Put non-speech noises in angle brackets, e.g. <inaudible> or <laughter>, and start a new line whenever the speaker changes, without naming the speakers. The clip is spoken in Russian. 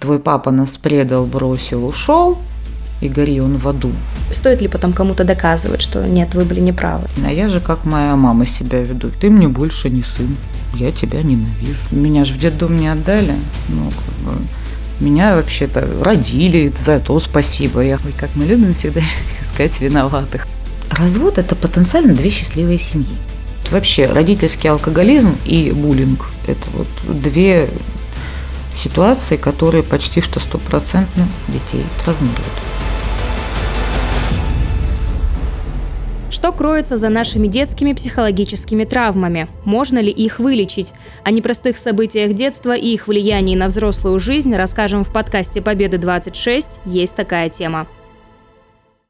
твой папа нас предал, бросил, ушел, и гори он в аду.
Стоит ли потом кому-то доказывать, что нет, вы были неправы?
А я же как моя мама себя веду. Ты мне больше не сын. Я тебя ненавижу. Меня же в детдом не отдали. Ну, как бы, меня вообще-то родили, за то спасибо. Я, ой, как мы любим всегда <laughs> искать виноватых. Развод – это потенциально две счастливые семьи. Вообще родительский алкоголизм и буллинг – это вот две ситуации, которые почти что стопроцентно детей травмируют.
Что кроется за нашими детскими психологическими травмами? Можно ли их вылечить? О непростых событиях детства и их влиянии на взрослую жизнь расскажем в подкасте «Победы 26». Есть такая тема.